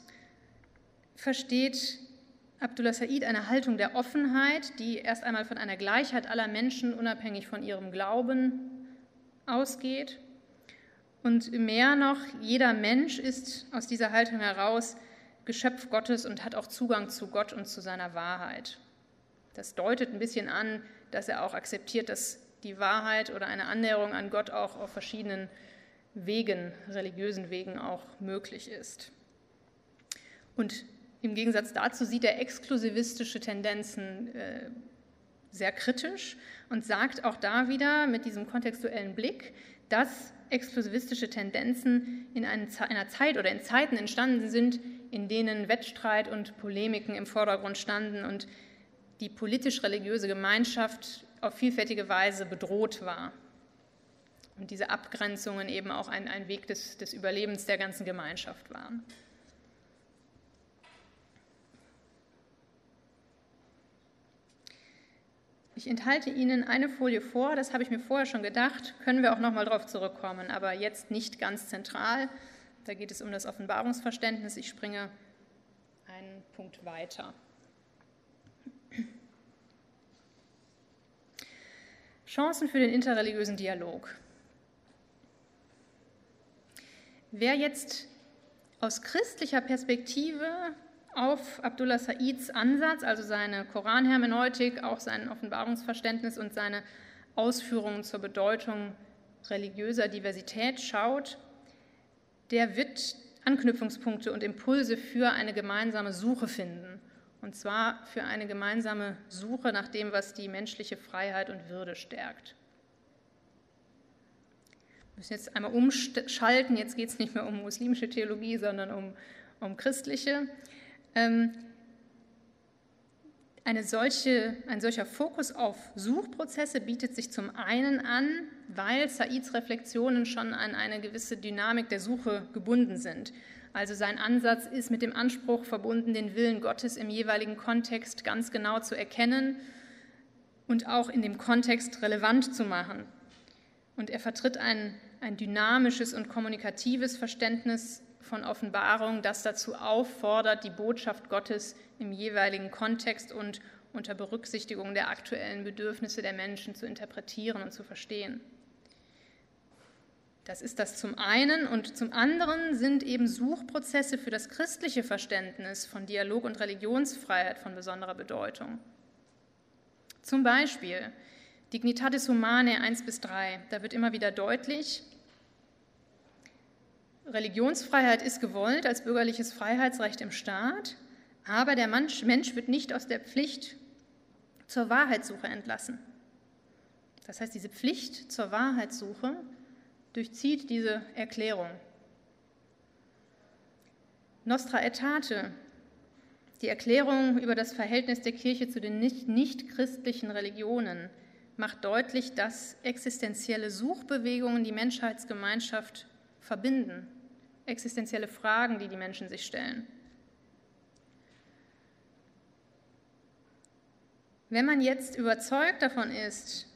versteht Abdullah Said eine Haltung der Offenheit, die erst einmal von einer Gleichheit aller Menschen unabhängig von ihrem Glauben ausgeht und mehr noch, jeder Mensch ist aus dieser Haltung heraus Geschöpf Gottes und hat auch Zugang zu Gott und zu seiner Wahrheit. Das deutet ein bisschen an, dass er auch akzeptiert, dass die Wahrheit oder eine Annäherung an Gott auch auf verschiedenen Wegen, religiösen Wegen auch möglich ist. Und im Gegensatz dazu sieht er exklusivistische Tendenzen äh, sehr kritisch und sagt auch da wieder mit diesem kontextuellen Blick, dass exklusivistische Tendenzen in einer Zeit oder in Zeiten entstanden sind, in denen Wettstreit und Polemiken im Vordergrund standen und die politisch-religiöse Gemeinschaft auf vielfältige Weise bedroht war. Und diese Abgrenzungen eben auch ein, ein Weg des, des Überlebens der ganzen Gemeinschaft waren. Ich enthalte Ihnen eine Folie vor, das habe ich mir vorher schon gedacht, können wir auch noch mal darauf zurückkommen, aber jetzt nicht ganz zentral. Da geht es um das Offenbarungsverständnis. Ich springe einen Punkt weiter. Chancen für den interreligiösen Dialog. Wer jetzt aus christlicher Perspektive auf Abdullah Saids Ansatz, also seine Koranhermeneutik, auch sein Offenbarungsverständnis und seine Ausführungen zur Bedeutung religiöser Diversität schaut, der wird Anknüpfungspunkte und Impulse für eine gemeinsame Suche finden. Und zwar für eine gemeinsame Suche nach dem, was die menschliche Freiheit und Würde stärkt. Wir müssen jetzt einmal umschalten. Jetzt geht es nicht mehr um muslimische Theologie, sondern um, um christliche. Ähm, eine solche, ein solcher Fokus auf Suchprozesse bietet sich zum einen an, weil Saids Reflexionen schon an eine gewisse Dynamik der Suche gebunden sind. Also sein Ansatz ist mit dem Anspruch verbunden, den Willen Gottes im jeweiligen Kontext ganz genau zu erkennen und auch in dem Kontext relevant zu machen. Und er vertritt ein, ein dynamisches und kommunikatives Verständnis von Offenbarung, das dazu auffordert, die Botschaft Gottes im jeweiligen Kontext und unter Berücksichtigung der aktuellen Bedürfnisse der Menschen zu interpretieren und zu verstehen. Das ist das zum einen und zum anderen sind eben Suchprozesse für das christliche Verständnis von Dialog und Religionsfreiheit von besonderer Bedeutung. Zum Beispiel Dignitatis Humanae 1 bis 3, da wird immer wieder deutlich, Religionsfreiheit ist gewollt als bürgerliches Freiheitsrecht im Staat, aber der Mensch wird nicht aus der Pflicht zur Wahrheitssuche entlassen. Das heißt, diese Pflicht zur Wahrheitssuche durchzieht diese Erklärung. Nostra Aetate, die Erklärung über das Verhältnis der Kirche zu den nicht-christlichen Religionen, macht deutlich, dass existenzielle Suchbewegungen die Menschheitsgemeinschaft verbinden, existenzielle Fragen, die die Menschen sich stellen. Wenn man jetzt überzeugt davon ist,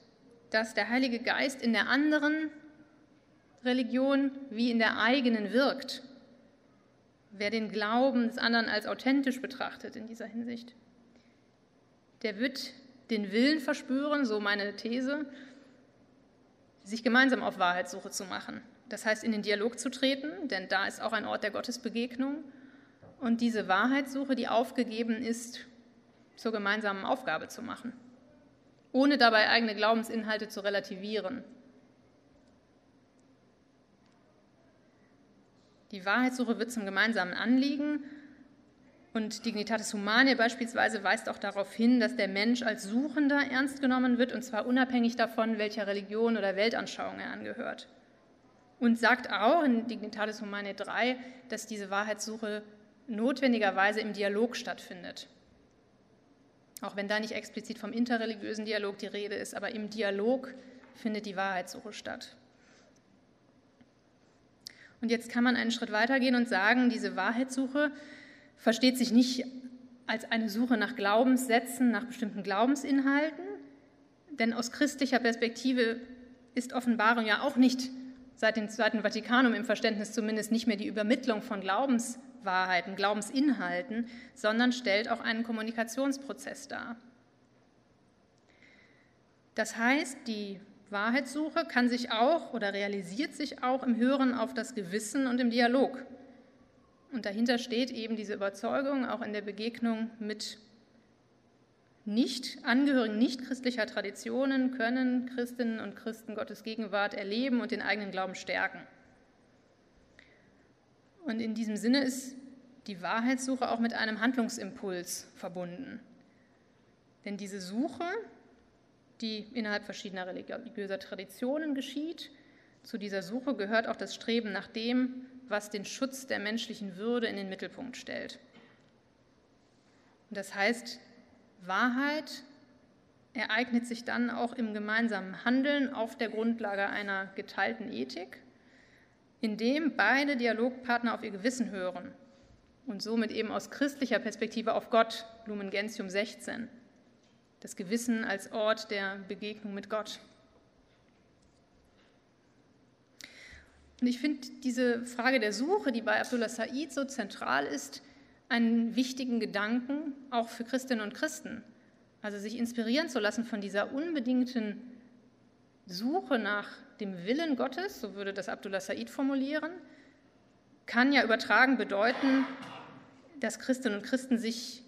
dass der Heilige Geist in der anderen Religion wie in der eigenen wirkt. Wer den Glauben des anderen als authentisch betrachtet in dieser Hinsicht, der wird den Willen verspüren, so meine These, sich gemeinsam auf Wahrheitssuche zu machen. Das heißt, in den Dialog zu treten, denn da ist auch ein Ort der Gottesbegegnung. Und diese Wahrheitssuche, die aufgegeben ist, zur gemeinsamen Aufgabe zu machen, ohne dabei eigene Glaubensinhalte zu relativieren Die Wahrheitssuche wird zum gemeinsamen Anliegen und Dignitatis Humanae beispielsweise weist auch darauf hin, dass der Mensch als Suchender ernst genommen wird, und zwar unabhängig davon, welcher Religion oder Weltanschauung er angehört. Und sagt auch in Dignitatis Humanae 3, dass diese Wahrheitssuche notwendigerweise im Dialog stattfindet. Auch wenn da nicht explizit vom interreligiösen Dialog die Rede ist, aber im Dialog findet die Wahrheitssuche statt. Und jetzt kann man einen Schritt weitergehen und sagen, diese Wahrheitssuche versteht sich nicht als eine Suche nach Glaubenssätzen, nach bestimmten Glaubensinhalten, denn aus christlicher Perspektive ist Offenbarung ja auch nicht seit dem Zweiten Vatikanum im Verständnis zumindest nicht mehr die Übermittlung von Glaubenswahrheiten, Glaubensinhalten, sondern stellt auch einen Kommunikationsprozess dar. Das heißt, die Wahrheitssuche kann sich auch oder realisiert sich auch im Hören auf das Gewissen und im Dialog. Und dahinter steht eben diese Überzeugung, auch in der Begegnung mit nicht Angehörigen nichtchristlicher Traditionen können Christinnen und Christen Gottes Gegenwart erleben und den eigenen Glauben stärken. Und in diesem Sinne ist die Wahrheitssuche auch mit einem Handlungsimpuls verbunden. Denn diese Suche die innerhalb verschiedener religiöser Traditionen geschieht. Zu dieser Suche gehört auch das Streben nach dem, was den Schutz der menschlichen Würde in den Mittelpunkt stellt. Und das heißt, Wahrheit ereignet sich dann auch im gemeinsamen Handeln auf der Grundlage einer geteilten Ethik, indem beide Dialogpartner auf ihr Gewissen hören und somit eben aus christlicher Perspektive auf Gott, Lumen Gentium 16 das Gewissen als Ort der Begegnung mit Gott. Und ich finde diese Frage der Suche, die bei Abdullah Said so zentral ist, einen wichtigen Gedanken auch für Christinnen und Christen. Also sich inspirieren zu lassen von dieser unbedingten Suche nach dem Willen Gottes, so würde das Abdullah Said formulieren, kann ja übertragen bedeuten, dass Christinnen und Christen sich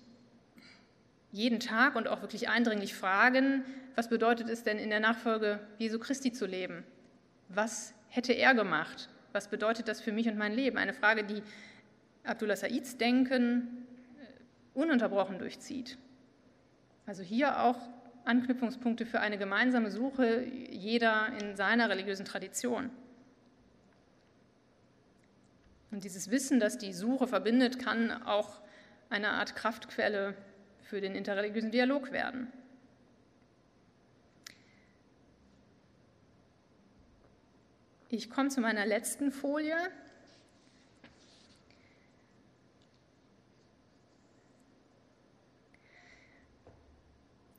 jeden Tag und auch wirklich eindringlich fragen, was bedeutet es denn in der Nachfolge Jesu Christi zu leben? Was hätte er gemacht? Was bedeutet das für mich und mein Leben? Eine Frage, die Abdullah Saids Denken äh, ununterbrochen durchzieht. Also hier auch Anknüpfungspunkte für eine gemeinsame Suche, jeder in seiner religiösen Tradition. Und dieses Wissen, das die Suche verbindet, kann auch eine Art Kraftquelle für den interreligiösen Dialog werden. Ich komme zu meiner letzten Folie.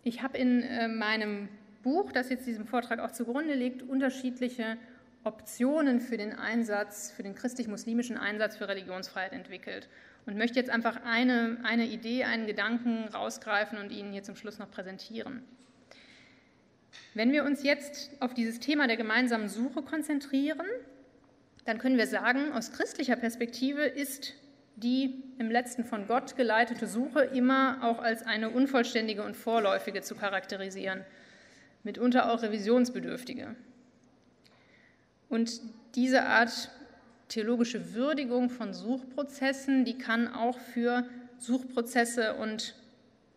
Ich habe in äh, meinem Buch, das jetzt diesem Vortrag auch zugrunde liegt, unterschiedliche Optionen für den Einsatz, für den christlich-muslimischen Einsatz für Religionsfreiheit entwickelt und möchte jetzt einfach eine, eine Idee, einen Gedanken rausgreifen und Ihnen hier zum Schluss noch präsentieren. Wenn wir uns jetzt auf dieses Thema der gemeinsamen Suche konzentrieren, dann können wir sagen, aus christlicher Perspektive ist die im letzten von Gott geleitete Suche immer auch als eine unvollständige und vorläufige zu charakterisieren, mitunter auch revisionsbedürftige. Und diese Art theologische Würdigung von Suchprozessen, die kann auch für Suchprozesse und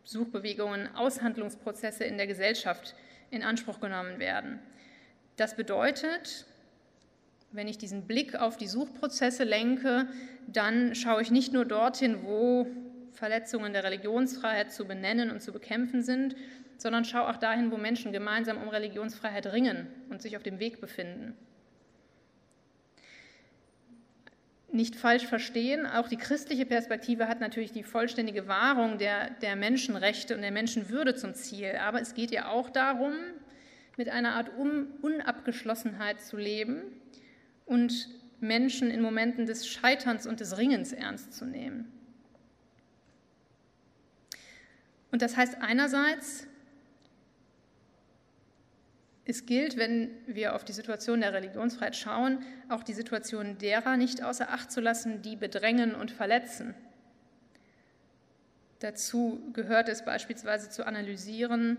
Suchbewegungen, Aushandlungsprozesse in der Gesellschaft in Anspruch genommen werden. Das bedeutet, wenn ich diesen Blick auf die Suchprozesse lenke, dann schaue ich nicht nur dorthin, wo Verletzungen der Religionsfreiheit zu benennen und zu bekämpfen sind, sondern schaue auch dahin, wo Menschen gemeinsam um Religionsfreiheit ringen und sich auf dem Weg befinden. Nicht falsch verstehen, auch die christliche Perspektive hat natürlich die vollständige Wahrung der, der Menschenrechte und der Menschenwürde zum Ziel, aber es geht ja auch darum, mit einer Art Unabgeschlossenheit zu leben und Menschen in Momenten des Scheiterns und des Ringens ernst zu nehmen. Und das heißt einerseits, es gilt, wenn wir auf die Situation der Religionsfreiheit schauen, auch die Situation derer nicht außer Acht zu lassen, die bedrängen und verletzen. Dazu gehört es beispielsweise zu analysieren,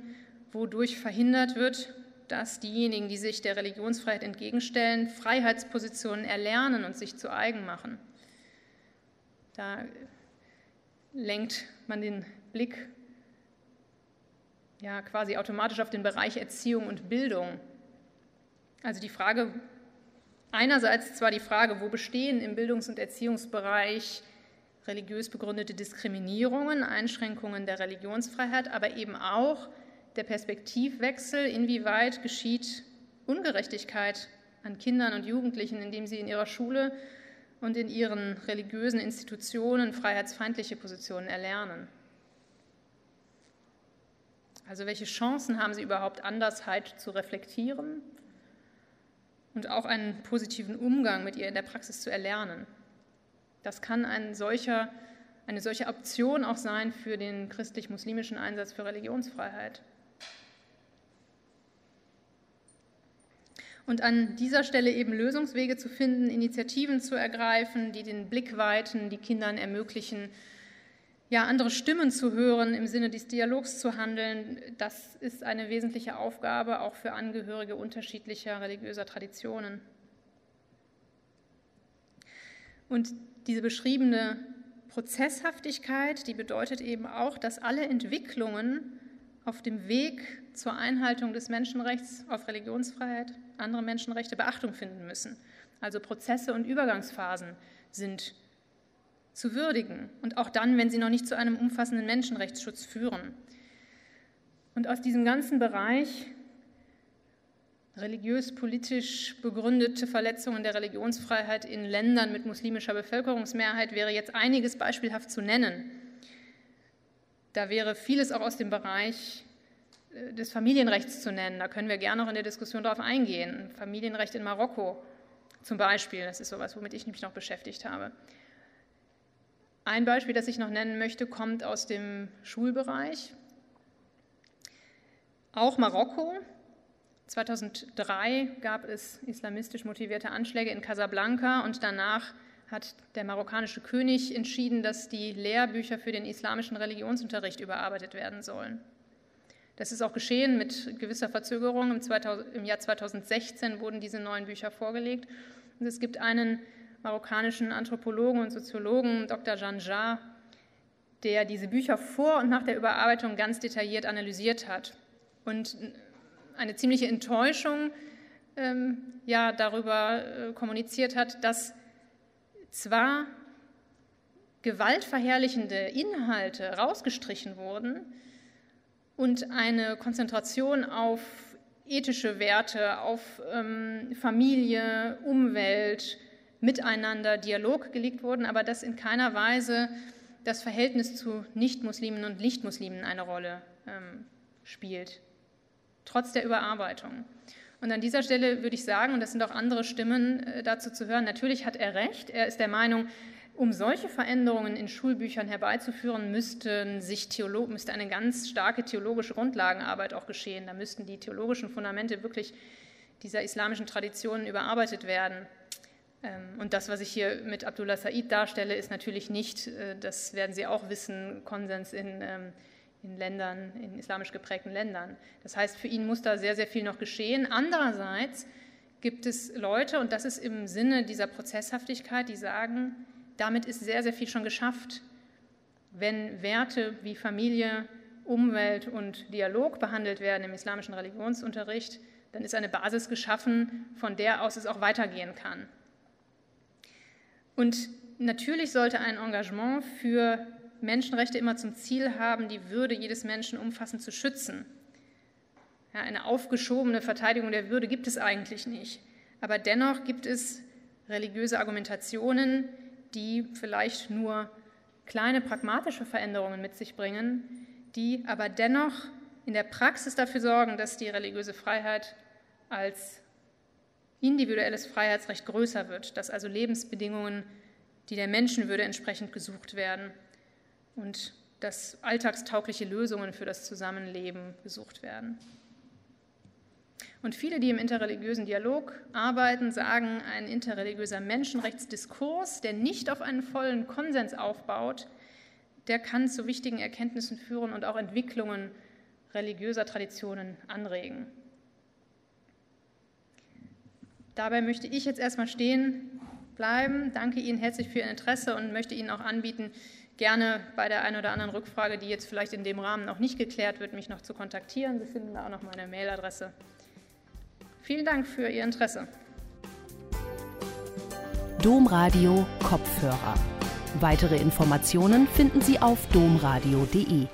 wodurch verhindert wird, dass diejenigen, die sich der Religionsfreiheit entgegenstellen, Freiheitspositionen erlernen und sich zu eigen machen. Da lenkt man den Blick ja quasi automatisch auf den Bereich Erziehung und Bildung. Also die Frage, einerseits zwar die Frage, wo bestehen im Bildungs- und Erziehungsbereich religiös begründete Diskriminierungen, Einschränkungen der Religionsfreiheit, aber eben auch, der Perspektivwechsel, inwieweit geschieht Ungerechtigkeit an Kindern und Jugendlichen, indem sie in ihrer Schule und in ihren religiösen Institutionen freiheitsfeindliche Positionen erlernen. Also welche Chancen haben sie überhaupt, Andersheit zu reflektieren und auch einen positiven Umgang mit ihr in der Praxis zu erlernen? Das kann ein solcher, eine solche Option auch sein für den christlich-muslimischen Einsatz für Religionsfreiheit. Und an dieser Stelle eben Lösungswege zu finden, Initiativen zu ergreifen, die den Blick weiten, die Kindern ermöglichen, ja, andere Stimmen zu hören, im Sinne des Dialogs zu handeln, das ist eine wesentliche Aufgabe auch für Angehörige unterschiedlicher religiöser Traditionen. Und diese beschriebene Prozesshaftigkeit, die bedeutet eben auch, dass alle Entwicklungen auf dem Weg zur Einhaltung des Menschenrechts auf Religionsfreiheit, andere Menschenrechte Beachtung finden müssen. Also Prozesse und Übergangsphasen sind zu würdigen und auch dann, wenn sie noch nicht zu einem umfassenden Menschenrechtsschutz führen. Und aus diesem ganzen Bereich religiös-politisch begründete Verletzungen der Religionsfreiheit in Ländern mit muslimischer Bevölkerungsmehrheit wäre jetzt einiges beispielhaft zu nennen. Da wäre vieles auch aus dem Bereich des Familienrechts zu nennen. Da können wir gerne noch in der Diskussion darauf eingehen. Familienrecht in Marokko zum Beispiel, das ist sowas, womit ich mich noch beschäftigt habe. Ein Beispiel, das ich noch nennen möchte, kommt aus dem Schulbereich. Auch Marokko. 2003 gab es islamistisch motivierte Anschläge in Casablanca und danach hat der marokkanische König entschieden, dass die Lehrbücher für den islamischen Religionsunterricht überarbeitet werden sollen. Das ist auch geschehen mit gewisser Verzögerung. Im, 2000, Im, Jahr 2016 wurden diese neuen Bücher vorgelegt. Und es gibt einen marokkanischen Anthropologen und Soziologen, Dr. Jean Jarre, der diese Bücher vor und nach der Überarbeitung ganz detailliert analysiert hat und eine ziemliche Enttäuschung ähm, ja, darüber äh, kommuniziert hat, dass zwar gewaltverherrlichende Inhalte rausgestrichen wurden und eine Konzentration auf ethische Werte, auf ähm, Familie, Umwelt, Miteinander, Dialog gelegt wurden, aber dass in keiner Weise das Verhältnis zu Nichtmuslimen und Nichtmuslimen eine Rolle ähm, spielt, trotz der Überarbeitung. Und an dieser Stelle würde ich sagen, und das sind auch andere Stimmen äh, dazu zu hören, natürlich hat er recht. Er ist der Meinung, um solche Veränderungen in Schulbüchern herbeizuführen, müssten sich Theolo müsste eine ganz starke theologische Grundlagenarbeit auch geschehen. Da müssten die theologischen Fundamente wirklich dieser islamischen Traditionen überarbeitet werden. Ähm, und das, was ich hier mit Abdullah Said darstelle, ist natürlich nicht, äh, das werden Sie auch wissen, Konsens in, ähm, in Ländern, in islamisch geprägten Ländern. Das heißt, für ihn muss da sehr, sehr viel noch geschehen. Andererseits gibt es Leute, und das ist im Sinne dieser Prozesshaftigkeit, die sagen, damit ist sehr, sehr viel schon geschafft. Wenn Werte wie Familie, Umwelt und Dialog behandelt werden im islamischen Religionsunterricht, dann ist eine Basis geschaffen, von der aus es auch weitergehen kann. Und natürlich sollte ein Engagement für Menschenrechte immer zum Ziel haben, die Würde jedes Menschen umfassend zu schützen. Ja, eine aufgeschobene Verteidigung der Würde gibt es eigentlich nicht. Aber dennoch gibt es religiöse Argumentationen, die vielleicht nur kleine pragmatische Veränderungen mit sich bringen, die aber dennoch in der Praxis dafür sorgen, dass die religiöse Freiheit als individuelles Freiheitsrecht größer wird, dass also Lebensbedingungen, die der Menschenwürde entsprechend gesucht werden und dass alltagstaugliche Lösungen für das Zusammenleben gesucht werden. Und viele, die im interreligiösen Dialog arbeiten, sagen, ein interreligiöser Menschenrechtsdiskurs, der nicht auf einen vollen Konsens aufbaut, der kann zu wichtigen Erkenntnissen führen und auch Entwicklungen religiöser Traditionen anregen. Dabei möchte ich jetzt erstmal stehen bleiben. Danke Ihnen herzlich für Ihr Interesse und möchte Ihnen auch anbieten, gerne bei der einen oder anderen Rückfrage, die jetzt vielleicht in dem Rahmen noch nicht geklärt wird, mich noch zu kontaktieren. Sie finden da auch noch meine Mailadresse. Vielen Dank für Ihr Interesse. Domradio Kopfhörer. Weitere Informationen finden Sie auf domradio.de.